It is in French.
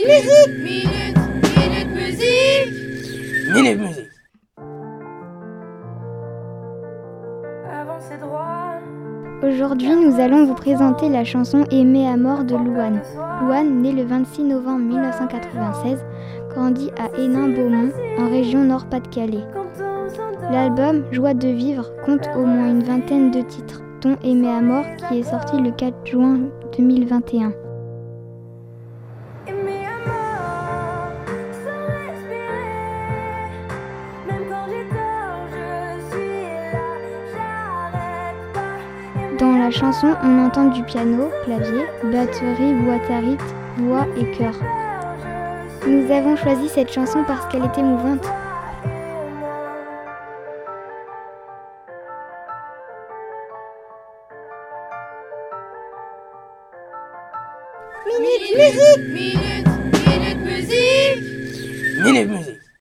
Minute, minute, minute musique. Minute musique. Aujourd'hui, nous allons vous présenter la chanson Aimée à mort de Louane. Louane, née le 26 novembre 1996, grandit à Hénin-Beaumont, en région Nord-Pas-de-Calais. L'album Joie de vivre compte au moins une vingtaine de titres, dont Aimée à mort qui est sorti le 4 juin 2021. Dans la chanson, on entend du piano, clavier, batterie, boîte à rythme, voix et chœur. Nous avons choisi cette chanson parce qu'elle est émouvante. Minute musique. Minute